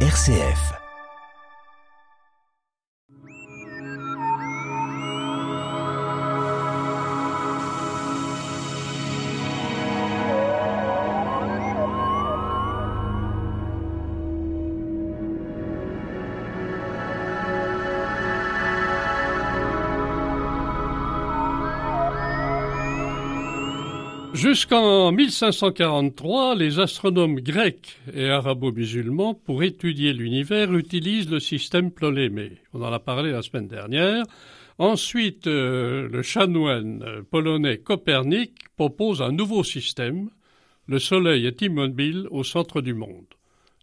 RCF. Jusqu'en 1543, les astronomes grecs et arabo-musulmans, pour étudier l'univers, utilisent le système Ptolémée. On en a parlé la semaine dernière. Ensuite, euh, le chanoine euh, polonais Copernic propose un nouveau système. Le Soleil est immobile au centre du monde.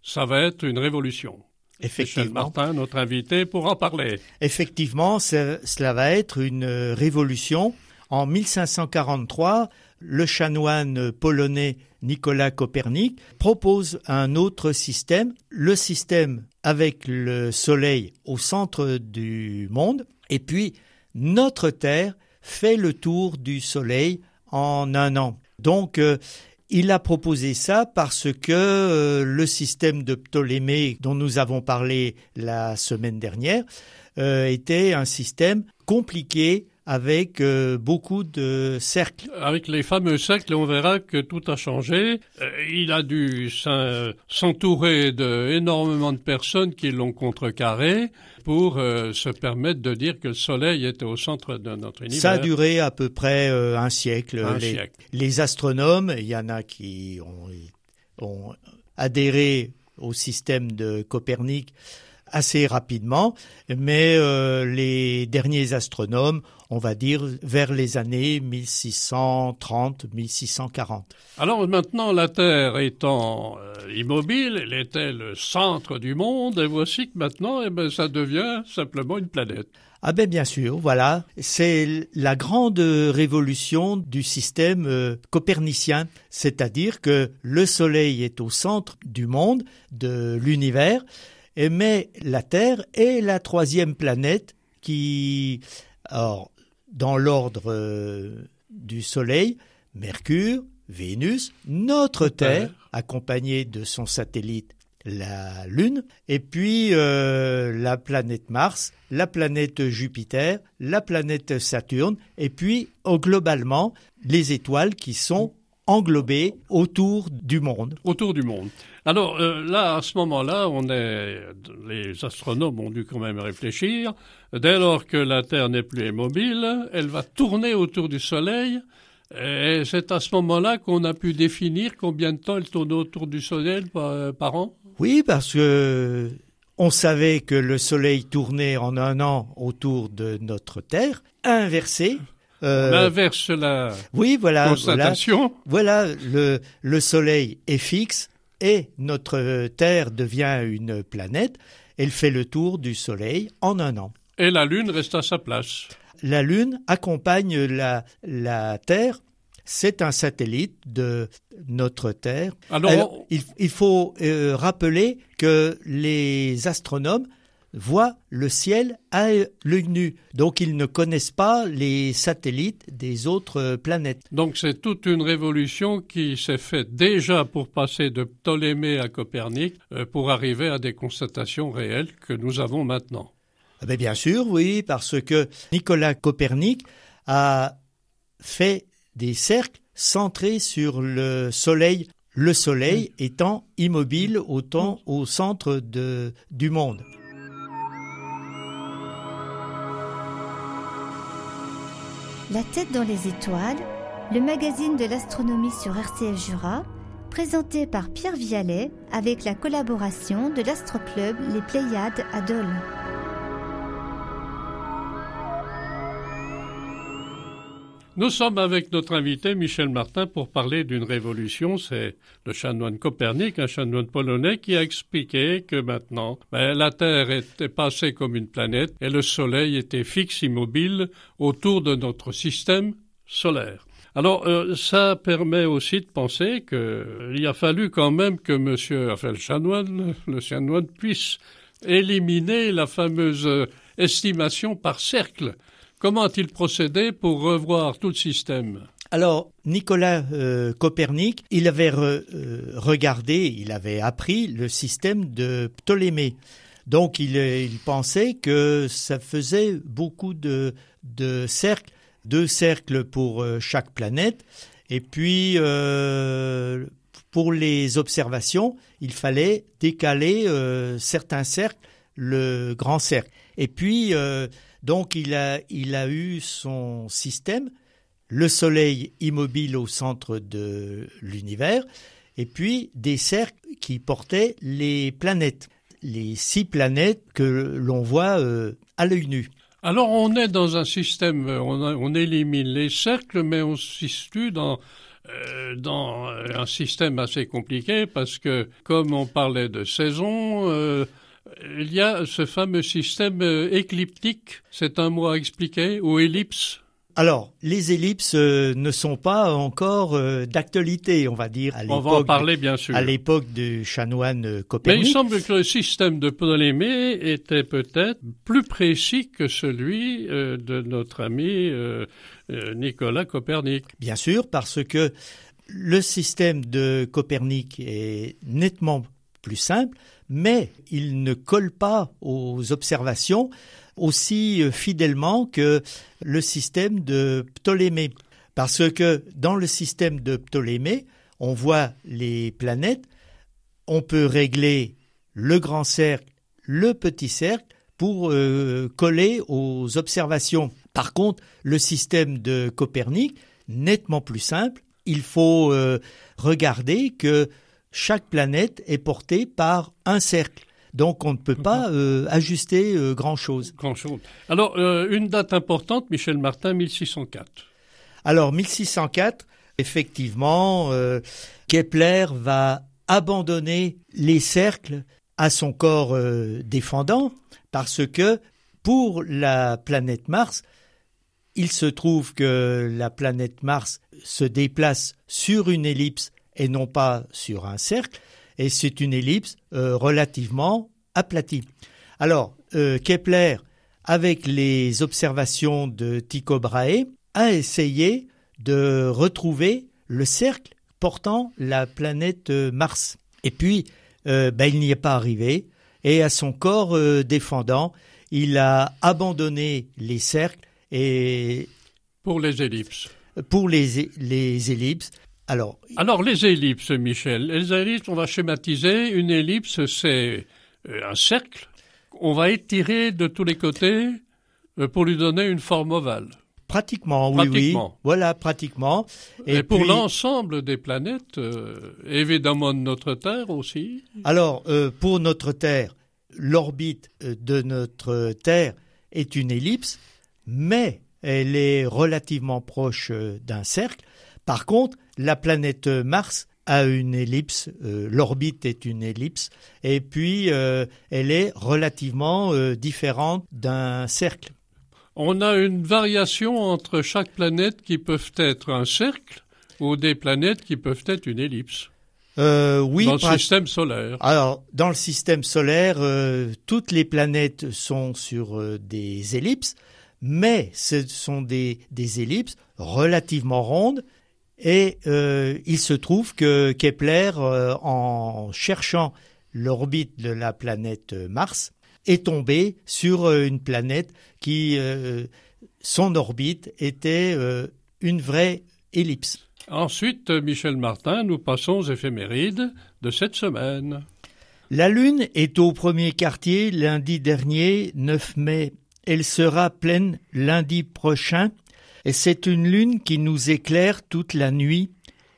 Ça va être une révolution. Effectivement. Michel Martin, notre invité, pour en parler. Effectivement, cela va être une révolution. En 1543, le chanoine polonais Nicolas Copernic propose un autre système, le système avec le Soleil au centre du monde, et puis notre Terre fait le tour du Soleil en un an. Donc, euh, il a proposé ça parce que euh, le système de Ptolémée dont nous avons parlé la semaine dernière euh, était un système compliqué avec euh, beaucoup de cercles. Avec les fameux cercles, on verra que tout a changé. Euh, il a dû s'entourer d'énormément de personnes qui l'ont contrecarré pour euh, se permettre de dire que le Soleil était au centre de notre univers. Ça a duré à peu près un siècle. Un les, siècle. les astronomes, il y en a qui ont, ont adhéré au système de Copernic assez rapidement, mais euh, les derniers astronomes, on va dire vers les années 1630-1640. Alors maintenant, la Terre étant euh, immobile, elle était le centre du monde, et voici que maintenant, eh ben, ça devient simplement une planète. Ah ben bien sûr, voilà, c'est la grande révolution du système euh, copernicien, c'est-à-dire que le Soleil est au centre du monde, de l'univers, mais la Terre est la troisième planète qui, alors, dans l'ordre euh, du Soleil, Mercure, Vénus, notre Terre, accompagnée de son satellite la Lune, et puis euh, la planète Mars, la planète Jupiter, la planète Saturne, et puis oh, globalement les étoiles qui sont englobées autour du monde. Autour du monde. Alors euh, là, à ce moment-là, on est, les astronomes ont dû quand même réfléchir. Dès lors que la Terre n'est plus immobile, elle va tourner autour du Soleil. Et c'est à ce moment-là qu'on a pu définir combien de temps elle tourne autour du Soleil par, par an. Oui, parce que on savait que le Soleil tournait en un an autour de notre Terre, inversé. Euh, on inverse la oui, voilà, constatation. Voilà, voilà le, le Soleil est fixe et notre Terre devient une planète. Elle fait le tour du Soleil en un an. Et la Lune reste à sa place. La Lune accompagne la, la Terre. C'est un satellite de notre Terre. Alors, Alors il, il, faut euh, rappeler que les astronomes voient le ciel à l'œil nu. Donc ils ne connaissent pas les satellites des autres planètes. Donc c'est toute une révolution qui s'est faite déjà pour passer de Ptolémée à Copernic euh, pour arriver à des constatations réelles que nous avons maintenant. Ben bien sûr, oui, parce que Nicolas Copernic a fait des cercles centrés sur le Soleil, le Soleil étant immobile autant au centre de, du monde. La tête dans les étoiles, le magazine de l'astronomie sur RCF Jura, présenté par Pierre Vialet avec la collaboration de l'Astroclub Les Pléiades à Dole. Nous sommes avec notre invité Michel Martin pour parler d'une révolution. C'est le chanoine Copernic, un chanoine polonais, qui a expliqué que maintenant ben, la Terre était passée comme une planète et le Soleil était fixe, immobile autour de notre système solaire. Alors, euh, ça permet aussi de penser qu'il a fallu quand même que Monsieur, enfin chanoine, le chanoine puisse éliminer la fameuse estimation par cercle Comment a-t-il procédé pour revoir tout le système? Alors, Nicolas euh, Copernic, il avait regardé, il avait appris le système de Ptolémée. Donc, il, pensait que ça faisait beaucoup de, de cercles, deux cercles pour chaque planète. Et puis, pour les observations, il fallait décaler certains cercles, le grand cercle. Et puis, donc, il a, il a eu son système le Soleil immobile au centre de l'univers, et puis des cercles qui portaient les planètes, les six planètes que l'on voit euh, à l'œil nu. Alors on est dans un système, on, élimine les cercles, mais on se situe dans euh, dans un système assez compliqué parce que, comme on parlait de saison, euh, il y a ce fameux système écliptique, c'est un mot à expliquer, ou ellipse alors, les ellipses euh, ne sont pas encore euh, d'actualité, on va dire. À on va en parler, bien sûr. À l'époque du chanoine Copernic. Mais il semble que le système de Ptolémée était peut-être plus précis que celui euh, de notre ami Nicolas Copernic. Bien sûr, parce que le système de Copernic est nettement plus simple, mais il ne colle pas aux observations aussi euh, fidèlement que le système de Ptolémée. Parce que dans le système de Ptolémée, on voit les planètes, on peut régler le grand cercle, le petit cercle pour euh, coller aux observations. Par contre, le système de Copernic, nettement plus simple, il faut euh, regarder que chaque planète est portée par un cercle. Donc on ne peut pas euh, ajuster euh, grand-chose. Grand-chose. Alors, euh, une date importante, Michel Martin, 1604. Alors, 1604, effectivement, Kepler va abandonner les cercles à son corps défendant parce que pour la planète Mars, il se trouve que la planète Mars se déplace sur une ellipse et non pas sur un cercle, et c'est une ellipse euh, relativement aplatie. Alors, euh, Kepler, avec les observations de Tycho Brahe, a essayé de retrouver le cercle portant la planète euh, Mars. Et puis, ben, il n'y est pas arrivé, et à son corps défendant, il a abandonné les cercles et... Pour les ellipses. Pour les, les ellipses. Alors, Alors, les ellipses, Michel. Les ellipses, on va schématiser. Une ellipse, c'est euh, un cercle. On va étirer de tous les côtés euh, pour lui donner une forme ovale. Pratiquement, oui, oui. Voilà, pratiquement. Et, pour l'ensemble des planètes, euh, évidemment de notre Terre aussi. Alors, pour notre Terre, l'orbite de notre Terre est une ellipse, mais elle est relativement proche d'un cercle. Par contre, la planète Mars a une ellipse, euh, l'orbite est une ellipse, et puis euh, elle est relativement euh, différente d'un cercle. On a une variation entre chaque planète qui peuvent être un cercle ou des planètes qui peuvent être une ellipse. oui, dans le système solaire. Alors, dans le système solaire, toutes les planètes sont sur des ellipses, mais ce sont des ellipses relativement rondes et euh, il se trouve que Kepler, euh, en cherchant l'orbite de la planète Mars, est tombé sur euh, une planète qui, son orbite était une vraie ellipse. Ensuite, Michel Martin, nous passons aux éphémérides de cette semaine. La Lune est au premier quartier lundi dernier, 9 mai. Elle sera pleine lundi prochain, et c'est une lune qui nous éclaire toute la nuit,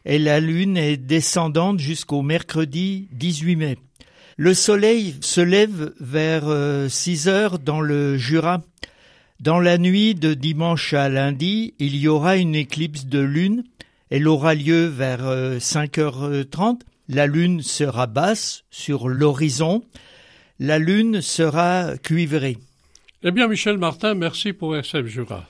et la lune est descendante jusqu'au mercredi 18 mai. Le soleil se lève vers 6 euh, heures dans le Jura. Dans la nuit de dimanche à lundi, il y aura une éclipse de lune. Elle aura lieu vers 5h30. Euh, la lune sera basse sur l'horizon. La lune sera cuivrée. Eh bien, Michel Martin, merci pour SF Jura.